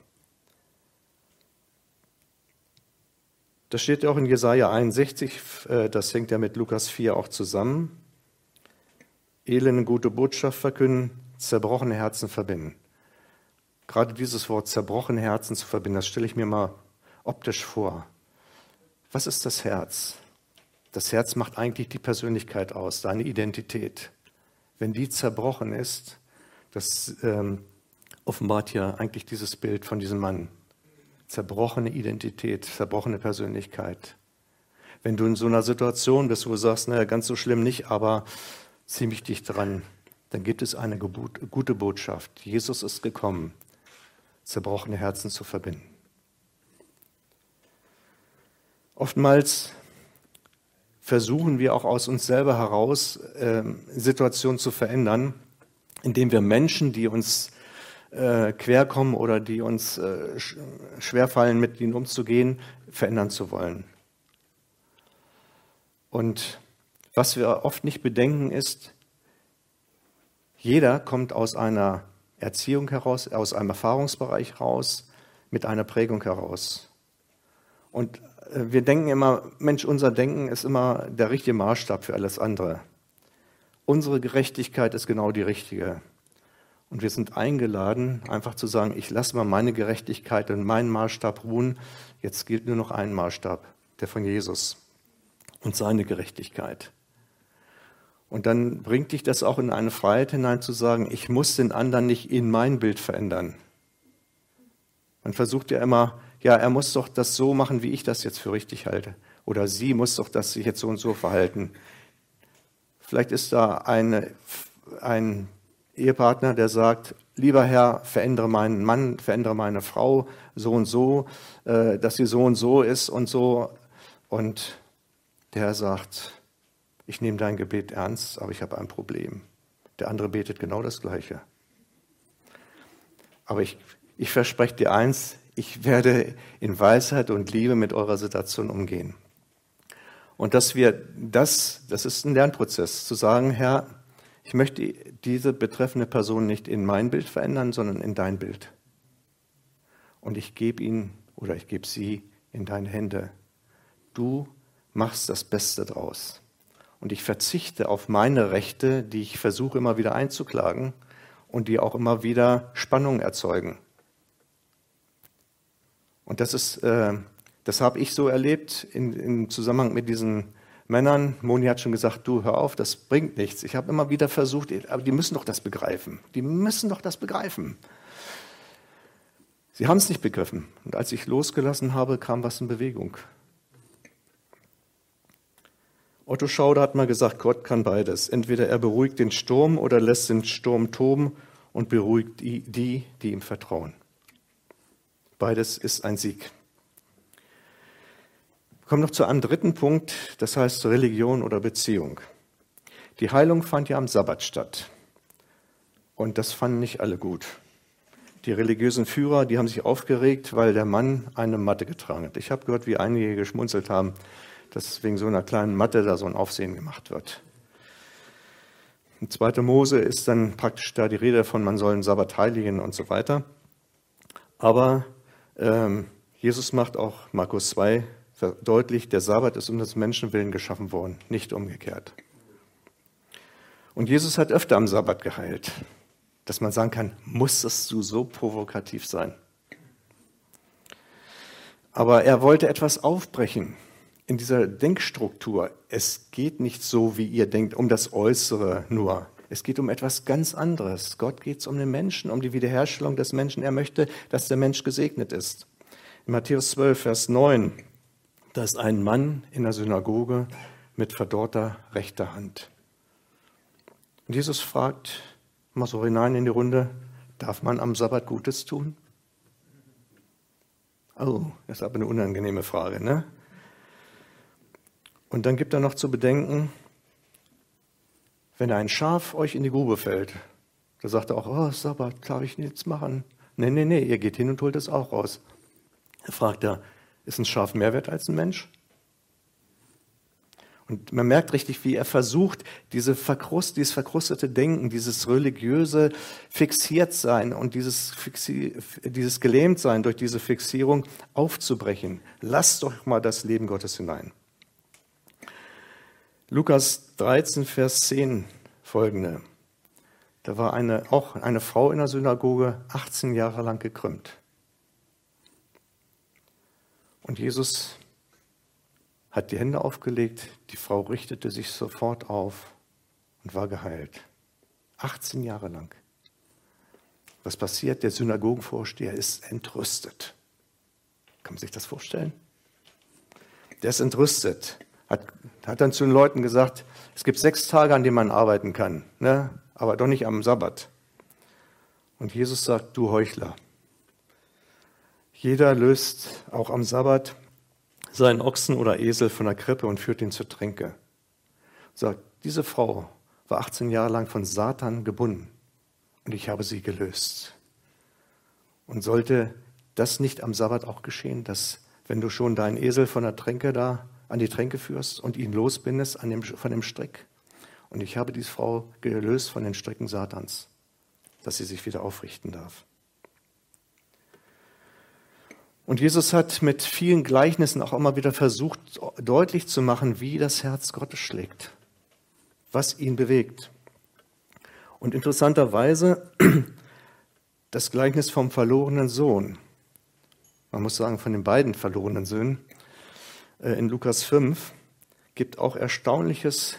[SPEAKER 1] Das steht ja auch in Jesaja 61, äh, das hängt ja mit Lukas 4 auch zusammen. Elende gute Botschaft verkünden, zerbrochene Herzen verbinden. Gerade dieses Wort zerbrochene Herzen zu verbinden, das stelle ich mir mal optisch vor. Was ist das Herz? Das Herz macht eigentlich die Persönlichkeit aus, deine Identität. Wenn die zerbrochen ist, das ähm, offenbart ja eigentlich dieses Bild von diesem Mann zerbrochene Identität, zerbrochene Persönlichkeit. Wenn du in so einer Situation bist, wo du sagst, naja, ganz so schlimm nicht, aber ziemlich dicht dran, dann gibt es eine gute Botschaft. Jesus ist gekommen, zerbrochene Herzen zu verbinden. Oftmals versuchen wir auch aus uns selber heraus äh, Situationen zu verändern, indem wir Menschen, die uns äh, querkommen oder die uns äh, schwerfallen, mit ihnen umzugehen, verändern zu wollen. Und was wir oft nicht bedenken ist, jeder kommt aus einer Erziehung heraus, aus einem Erfahrungsbereich heraus, mit einer Prägung heraus. Und äh, wir denken immer, Mensch, unser Denken ist immer der richtige Maßstab für alles andere. Unsere Gerechtigkeit ist genau die richtige. Und wir sind eingeladen, einfach zu sagen, ich lasse mal meine Gerechtigkeit und meinen Maßstab ruhen. Jetzt gilt nur noch ein Maßstab, der von Jesus und seine Gerechtigkeit. Und dann bringt dich das auch in eine Freiheit hinein zu sagen, ich muss den anderen nicht in mein Bild verändern. Man versucht ja immer, ja, er muss doch das so machen, wie ich das jetzt für richtig halte. Oder sie muss doch das sich jetzt so und so verhalten. Vielleicht ist da eine, ein Ehepartner, der sagt, lieber Herr, verändere meinen Mann, verändere meine Frau so und so, äh, dass sie so und so ist und so. Und der Herr sagt, ich nehme dein Gebet ernst, aber ich habe ein Problem. Der andere betet genau das Gleiche. Aber ich, ich verspreche dir eins, ich werde in Weisheit und Liebe mit eurer Situation umgehen. Und dass wir das, das ist ein Lernprozess, zu sagen, Herr, ich möchte diese betreffende Person nicht in mein Bild verändern, sondern in dein Bild. Und ich gebe ihn oder ich gebe sie in deine Hände. Du machst das Beste draus. Und ich verzichte auf meine Rechte, die ich versuche immer wieder einzuklagen und die auch immer wieder Spannung erzeugen. Und das ist, äh, das habe ich so erlebt in, im Zusammenhang mit diesen Männern. Moni hat schon gesagt, du hör auf, das bringt nichts. Ich habe immer wieder versucht, aber die müssen doch das begreifen. Die müssen doch das begreifen. Sie haben es nicht begriffen. Und als ich losgelassen habe, kam was in Bewegung. Otto Schauder hat mal gesagt, Gott kann beides. Entweder er beruhigt den Sturm oder lässt den Sturm toben und beruhigt die, die ihm vertrauen. Beides ist ein Sieg. Wir kommen noch zu einem dritten Punkt, das heißt Religion oder Beziehung. Die Heilung fand ja am Sabbat statt. Und das fanden nicht alle gut. Die religiösen Führer, die haben sich aufgeregt, weil der Mann eine Matte getragen hat. Ich habe gehört, wie einige geschmunzelt haben, dass wegen so einer kleinen Matte da so ein Aufsehen gemacht wird. In 2. Mose ist dann praktisch da die Rede davon, man soll den Sabbat heiligen und so weiter. Aber ähm, Jesus macht auch Markus 2 deutlich, der Sabbat ist um des Menschenwillen geschaffen worden, nicht umgekehrt. Und Jesus hat öfter am Sabbat geheilt, dass man sagen kann, musstest du so provokativ sein? Aber er wollte etwas aufbrechen in dieser Denkstruktur. Es geht nicht so, wie ihr denkt, um das Äußere nur. Es geht um etwas ganz anderes. Gott geht es um den Menschen, um die Wiederherstellung des Menschen. Er möchte, dass der Mensch gesegnet ist. In Matthäus 12, Vers 9 da ist ein Mann in der Synagoge mit verdorrter rechter Hand. Und Jesus fragt mal so hinein in die Runde, darf man am Sabbat Gutes tun? Oh, das ist aber eine unangenehme Frage, ne? Und dann gibt er noch zu bedenken, wenn ein Schaf euch in die Grube fällt, da sagt er auch, oh, Sabbat, darf ich nichts machen? Nee, nee, nee, ihr geht hin und holt es auch raus. Er fragt er, ist ein Schaf mehr wert als ein Mensch? Und man merkt richtig, wie er versucht, diese Verkrust, dieses verkrustete Denken, dieses religiöse Fixiertsein und dieses, Fixi dieses Gelähmtsein durch diese Fixierung aufzubrechen. Lasst doch mal das Leben Gottes hinein. Lukas 13, Vers 10 folgende. Da war eine, auch eine Frau in der Synagoge 18 Jahre lang gekrümmt. Und Jesus hat die Hände aufgelegt, die Frau richtete sich sofort auf und war geheilt. 18 Jahre lang. Was passiert? Der Synagogenvorsteher ist entrüstet. Kann man sich das vorstellen? Der ist entrüstet. Hat, hat dann zu den Leuten gesagt, es gibt sechs Tage, an denen man arbeiten kann, ne? aber doch nicht am Sabbat. Und Jesus sagt, du Heuchler, jeder löst auch am Sabbat seinen Ochsen oder Esel von der Krippe und führt ihn zur Tränke. Sagt, diese Frau war 18 Jahre lang von Satan gebunden und ich habe sie gelöst. Und sollte das nicht am Sabbat auch geschehen, dass wenn du schon deinen Esel von der Tränke da an die Tränke führst und ihn losbindest dem, von dem Strick? Und ich habe diese Frau gelöst von den Stricken Satans, dass sie sich wieder aufrichten darf. Und Jesus hat mit vielen Gleichnissen auch immer wieder versucht, deutlich zu machen, wie das Herz Gottes schlägt, was ihn bewegt. Und interessanterweise <clears throat> das Gleichnis vom verlorenen Sohn, man muss sagen von den beiden verlorenen Söhnen, äh, in Lukas 5, gibt auch erstaunliches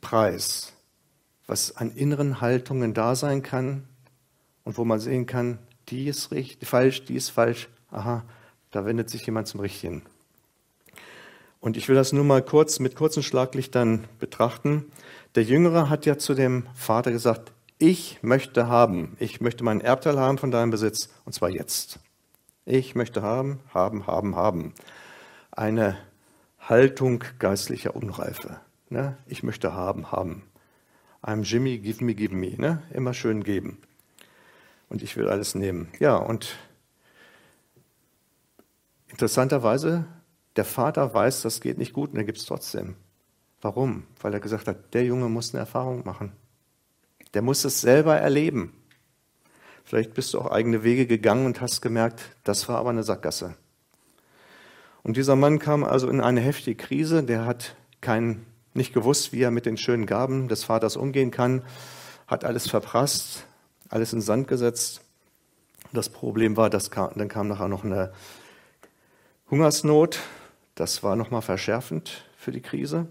[SPEAKER 1] Preis, was an inneren Haltungen da sein kann und wo man sehen kann, die ist richtig, falsch, die ist falsch, aha, da wendet sich jemand zum Richtigen. Und ich will das nur mal kurz mit kurzen Schlaglichtern betrachten. Der Jüngere hat ja zu dem Vater gesagt, Ich möchte haben. Ich möchte meinen Erbteil haben von deinem Besitz. Und zwar jetzt. Ich möchte haben, haben, haben, haben. Eine Haltung geistlicher Unreife. Ne? Ich möchte haben, haben. I'm Jimmy, give me, give me. Ne? Immer schön geben. Und ich will alles nehmen. Ja, und interessanterweise, der Vater weiß, das geht nicht gut und er gibt es trotzdem. Warum? Weil er gesagt hat, der Junge muss eine Erfahrung machen. Der muss es selber erleben. Vielleicht bist du auch eigene Wege gegangen und hast gemerkt, das war aber eine Sackgasse. Und dieser Mann kam also in eine heftige Krise, der hat kein, nicht gewusst, wie er mit den schönen Gaben des Vaters umgehen kann, hat alles verprasst, alles in Sand gesetzt. Das Problem war, dass kam, dann kam nachher noch eine Hungersnot. Das war nochmal verschärfend für die Krise.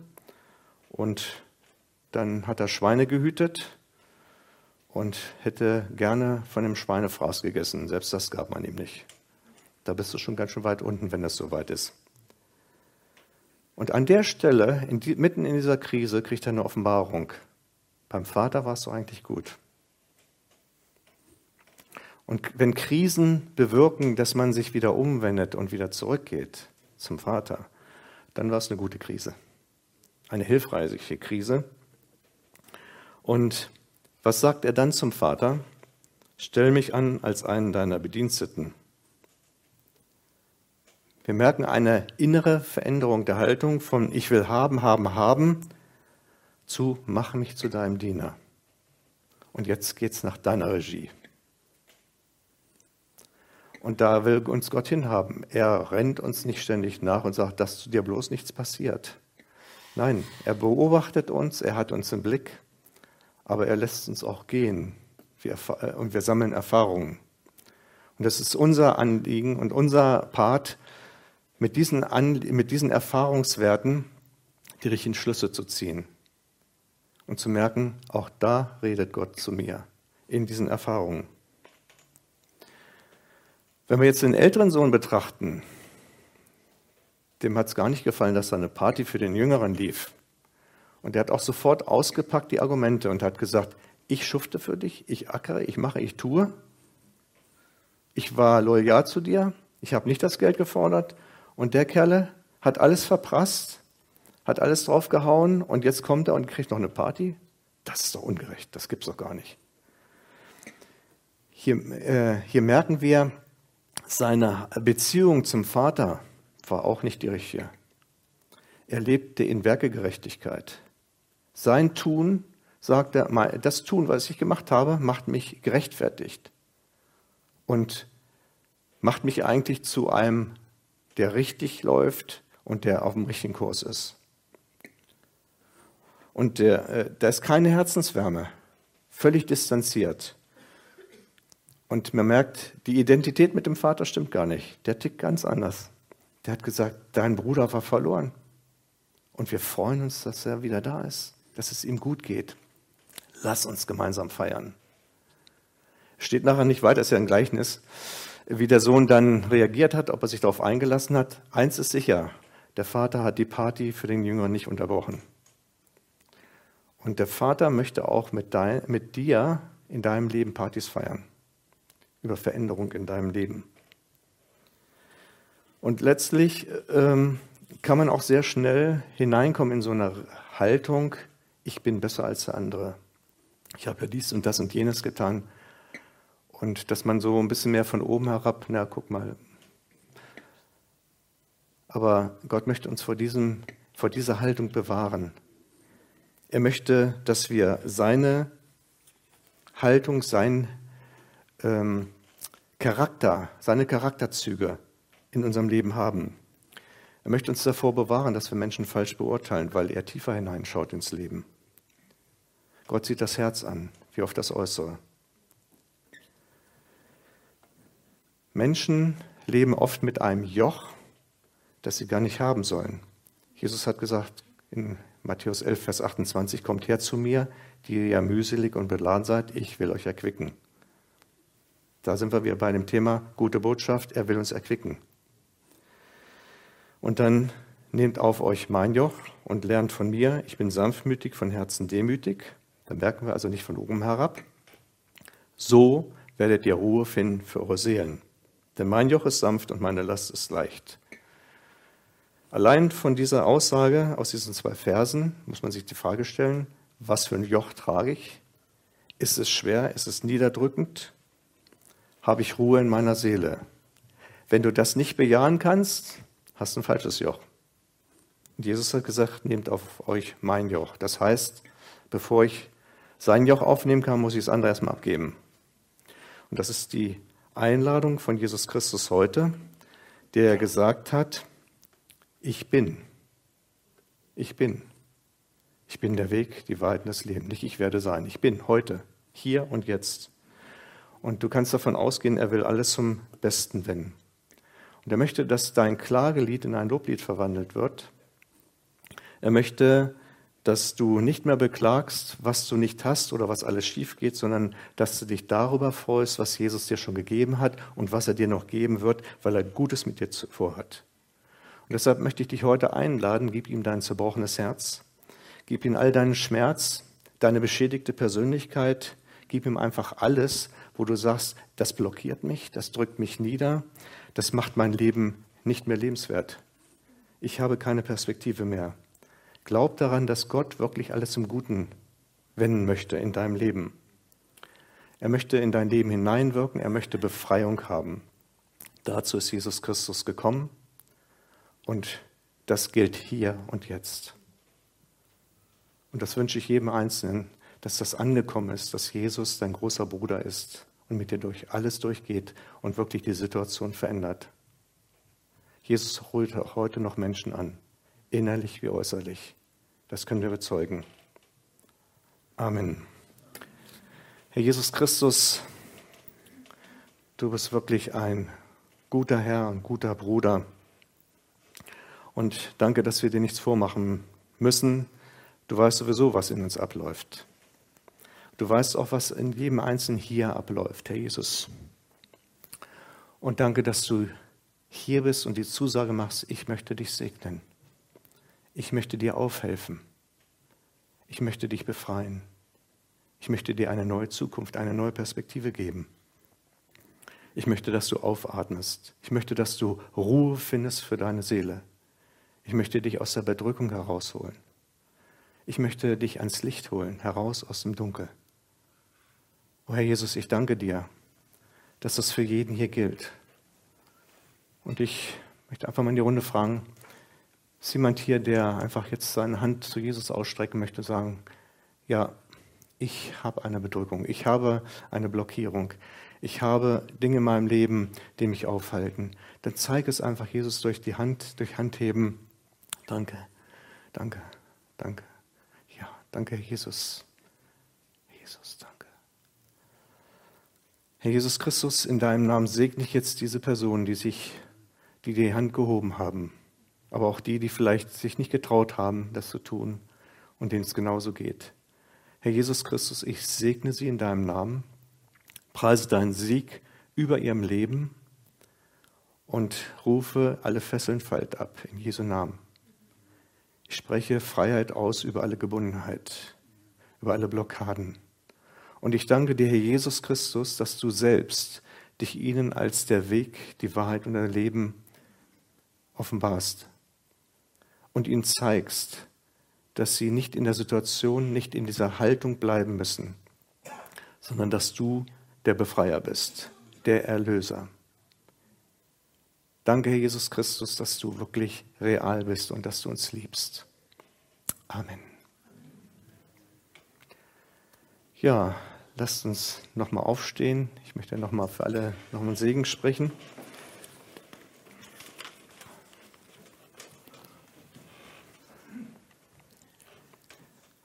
[SPEAKER 1] Und dann hat er Schweine gehütet und hätte gerne von dem Schweinefraß gegessen. Selbst das gab man ihm nicht. Da bist du schon ganz schön weit unten, wenn das so weit ist. Und an der Stelle, in die, mitten in dieser Krise, kriegt er eine Offenbarung. Beim Vater war es so eigentlich gut. Und wenn Krisen bewirken, dass man sich wieder umwendet und wieder zurückgeht zum Vater, dann war es eine gute Krise eine hilfreiche Krise. Und was sagt er dann zum Vater? Stell mich an als einen deiner Bediensteten. Wir merken eine innere Veränderung der Haltung von ich will haben, haben, haben zu mach mich zu deinem Diener. Und jetzt geht's nach deiner Regie. Und da will uns Gott hinhaben. Er rennt uns nicht ständig nach und sagt, dass zu dir bloß nichts passiert. Nein, er beobachtet uns, er hat uns im Blick, aber er lässt uns auch gehen wir, äh, und wir sammeln Erfahrungen. Und das ist unser Anliegen und unser Part, mit diesen, mit diesen Erfahrungswerten die richtigen Schlüsse zu ziehen und zu merken, auch da redet Gott zu mir in diesen Erfahrungen. Wenn wir jetzt den älteren Sohn betrachten, dem hat es gar nicht gefallen, dass da eine Party für den Jüngeren lief. Und er hat auch sofort ausgepackt die Argumente und hat gesagt, ich schufte für dich, ich ackere, ich mache, ich tue. Ich war loyal zu dir, ich habe nicht das Geld gefordert. Und der Kerle hat alles verprasst, hat alles draufgehauen und jetzt kommt er und kriegt noch eine Party. Das ist doch ungerecht, das gibt es doch gar nicht. Hier, äh, hier merken wir seine Beziehung zum Vater war auch nicht die richtige. Er lebte in Werkegerechtigkeit. Sein Tun, sagt er, das Tun, was ich gemacht habe, macht mich gerechtfertigt und macht mich eigentlich zu einem, der richtig läuft und der auf dem richtigen Kurs ist. Und der, äh, da ist keine Herzenswärme, völlig distanziert. Und man merkt, die Identität mit dem Vater stimmt gar nicht. Der tickt ganz anders. Der hat gesagt, dein Bruder war verloren. Und wir freuen uns, dass er wieder da ist, dass es ihm gut geht. Lass uns gemeinsam feiern. Steht nachher nicht weiter, ist ja ein Gleichnis, wie der Sohn dann reagiert hat, ob er sich darauf eingelassen hat. Eins ist sicher, der Vater hat die Party für den Jünger nicht unterbrochen. Und der Vater möchte auch mit, dein, mit dir in deinem Leben Partys feiern. Über Veränderung in deinem Leben. Und letztlich ähm, kann man auch sehr schnell hineinkommen in so eine Haltung, ich bin besser als der andere. Ich habe ja dies und das und jenes getan. Und dass man so ein bisschen mehr von oben herab, na guck mal. Aber Gott möchte uns vor, diesem, vor dieser Haltung bewahren. Er möchte, dass wir seine Haltung, sein ähm, Charakter, seine Charakterzüge in unserem Leben haben. Er möchte uns davor bewahren, dass wir Menschen falsch beurteilen, weil er tiefer hineinschaut ins Leben. Gott sieht das Herz an, wie oft das Äußere. Menschen leben oft mit einem Joch, das sie gar nicht haben sollen. Jesus hat gesagt in Matthäus 11, Vers 28, kommt her zu mir, die ihr mühselig und beladen seid, ich will euch erquicken. Da sind wir wieder bei dem Thema gute Botschaft, er will uns erquicken. Und dann nehmt auf euch mein Joch und lernt von mir. Ich bin sanftmütig, von Herzen demütig. Da merken wir also nicht von oben herab. So werdet ihr Ruhe finden für eure Seelen. Denn mein Joch ist sanft und meine Last ist leicht. Allein von dieser Aussage aus diesen zwei Versen muss man sich die Frage stellen, was für ein Joch trage ich? Ist es schwer? Ist es niederdrückend? Habe ich Ruhe in meiner Seele? Wenn du das nicht bejahen kannst, hast du ein falsches Joch. Und Jesus hat gesagt, nehmt auf euch mein Joch. Das heißt, bevor ich sein Joch aufnehmen kann, muss ich das andere erstmal abgeben. Und das ist die Einladung von Jesus Christus heute, der gesagt hat, ich bin. Ich bin. Ich bin der Weg, die Wahrheit und das Leben. Nicht ich werde sein. Ich bin heute, hier und jetzt. Und du kannst davon ausgehen, er will alles zum Besten wenden. Und er möchte, dass dein Klagelied in ein Loblied verwandelt wird. Er möchte, dass du nicht mehr beklagst, was du nicht hast oder was alles schief geht, sondern dass du dich darüber freust, was Jesus dir schon gegeben hat und was er dir noch geben wird, weil er Gutes mit dir vorhat. Und deshalb möchte ich dich heute einladen, gib ihm dein zerbrochenes Herz, gib ihm all deinen Schmerz, deine beschädigte Persönlichkeit, gib ihm einfach alles, wo du sagst, das blockiert mich, das drückt mich nieder, das macht mein Leben nicht mehr lebenswert. Ich habe keine Perspektive mehr. Glaub daran, dass Gott wirklich alles zum Guten wenden möchte in deinem Leben. Er möchte in dein Leben hineinwirken, er möchte Befreiung haben. Dazu ist Jesus Christus gekommen und das gilt hier und jetzt. Und das wünsche ich jedem Einzelnen, dass das angekommen ist, dass Jesus dein großer Bruder ist und mit dir durch alles durchgeht und wirklich die Situation verändert. Jesus holt heute noch Menschen an, innerlich wie äußerlich. Das können wir bezeugen. Amen. Herr Jesus Christus, du bist wirklich ein guter Herr, ein guter Bruder. Und danke, dass wir dir nichts vormachen müssen. Du weißt sowieso, was in uns abläuft. Du weißt auch, was in jedem Einzelnen hier abläuft, Herr Jesus. Und danke, dass du hier bist und die Zusage machst, ich möchte dich segnen. Ich möchte dir aufhelfen. Ich möchte dich befreien. Ich möchte dir eine neue Zukunft, eine neue Perspektive geben. Ich möchte, dass du aufatmest. Ich möchte, dass du Ruhe findest für deine Seele. Ich möchte dich aus der Bedrückung herausholen. Ich möchte dich ans Licht holen, heraus aus dem Dunkel. O Herr Jesus, ich danke dir, dass das für jeden hier gilt. Und ich möchte einfach mal in die Runde fragen, ist jemand hier, der einfach jetzt seine Hand zu Jesus ausstrecken möchte, sagen, ja, ich habe eine Bedrückung, ich habe eine Blockierung, ich habe Dinge in meinem Leben, die mich aufhalten. Dann zeige es einfach Jesus durch die Hand, durch Handheben. Danke, danke, danke. Ja, danke. Jesus, danke. Herr Jesus Christus, in deinem Namen segne ich jetzt diese Personen, die sich, die die Hand gehoben haben aber auch die, die vielleicht sich nicht getraut haben, das zu tun und denen es genauso geht. Herr Jesus Christus, ich segne sie in deinem Namen, preise deinen Sieg über ihrem Leben und rufe alle Fesseln falt ab in Jesu Namen. Ich spreche Freiheit aus über alle Gebundenheit, über alle Blockaden. Und ich danke dir, Herr Jesus Christus, dass du selbst dich ihnen als der Weg, die Wahrheit und dein Leben offenbarst und ihnen zeigst, dass sie nicht in der Situation, nicht in dieser Haltung bleiben müssen, sondern dass du der Befreier bist, der Erlöser. Danke, Herr Jesus Christus, dass du wirklich real bist und dass du uns liebst. Amen. Ja, lasst uns nochmal aufstehen. Ich möchte nochmal für alle nochmal einen Segen sprechen.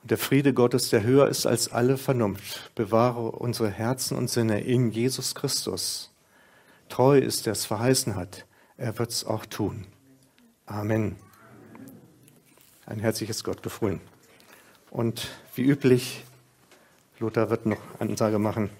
[SPEAKER 1] Der Friede Gottes, der höher ist als alle Vernunft, bewahre unsere Herzen und Sinne in Jesus Christus. Treu ist, der es verheißen hat. Er wird es auch tun. Amen. Ein herzliches Gott gefreut. Und wie üblich, Lothar wird noch Ansage machen.